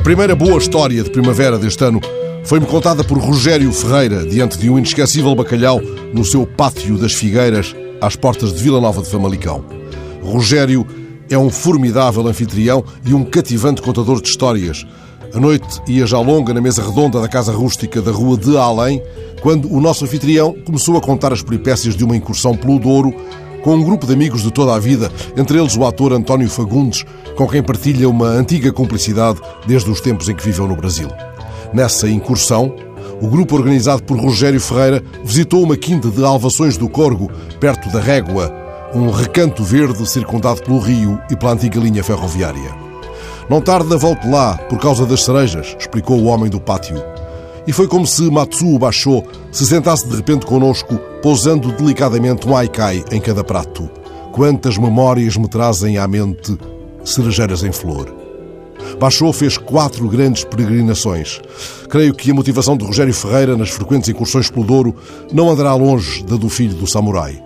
primeira boa história de primavera deste ano foi-me contada por Rogério Ferreira, diante de um inesquecível bacalhau no seu pátio das Figueiras, às portas de Vila Nova de Famalicão. Rogério é um formidável anfitrião e um cativante contador de histórias. A noite ia já longa na mesa redonda da casa rústica da rua de Além, quando o nosso anfitrião começou a contar as peripécias de uma incursão pelo Douro com um grupo de amigos de toda a vida, entre eles o ator António Fagundes, com quem partilha uma antiga cumplicidade desde os tempos em que viveu no Brasil. Nessa incursão, o grupo organizado por Rogério Ferreira visitou uma quinta de Alvações do Corgo, perto da Régua, um recanto verde circundado pelo rio e pela antiga linha ferroviária. Não tarda, volte lá, por causa das cerejas, explicou o homem do pátio. E foi como se Matsuo Basho se sentasse de repente conosco, pousando delicadamente um aikai em cada prato. Quantas memórias me trazem à mente cerejeiras em flor. Baixou fez quatro grandes peregrinações. Creio que a motivação de Rogério Ferreira nas frequentes incursões pelo Douro não andará longe da do filho do samurai.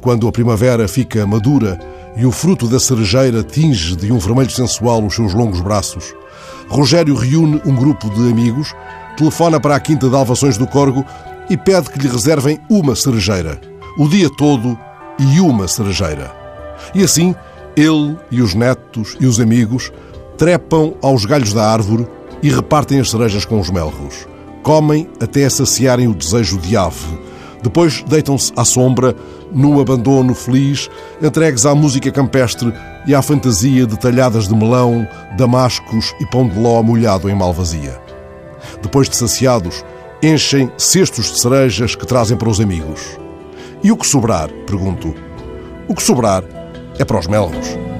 Quando a primavera fica madura e o fruto da cerejeira tinge de um vermelho sensual os seus longos braços, Rogério reúne um grupo de amigos, telefona para a Quinta de Alvações do Corgo e pede que lhe reservem uma cerejeira, o dia todo e uma cerejeira. E assim, ele e os netos e os amigos trepam aos galhos da árvore e repartem as cerejas com os melros. Comem até saciarem o desejo de ave. Depois deitam-se à sombra, no abandono feliz, entregues à música campestre e à fantasia de talhadas de melão, damascos e pão de ló molhado em malvazia. Depois de saciados, enchem cestos de cerejas que trazem para os amigos. E o que sobrar? Pergunto. O que sobrar é para os melros.